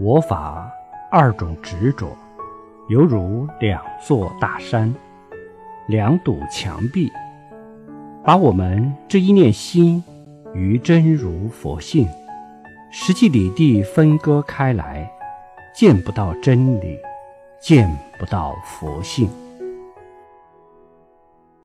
我法二种执着，犹如两座大山，两堵墙壁，把我们这一念心与真如佛性，实际里地分割开来，见不到真理，见不到佛性。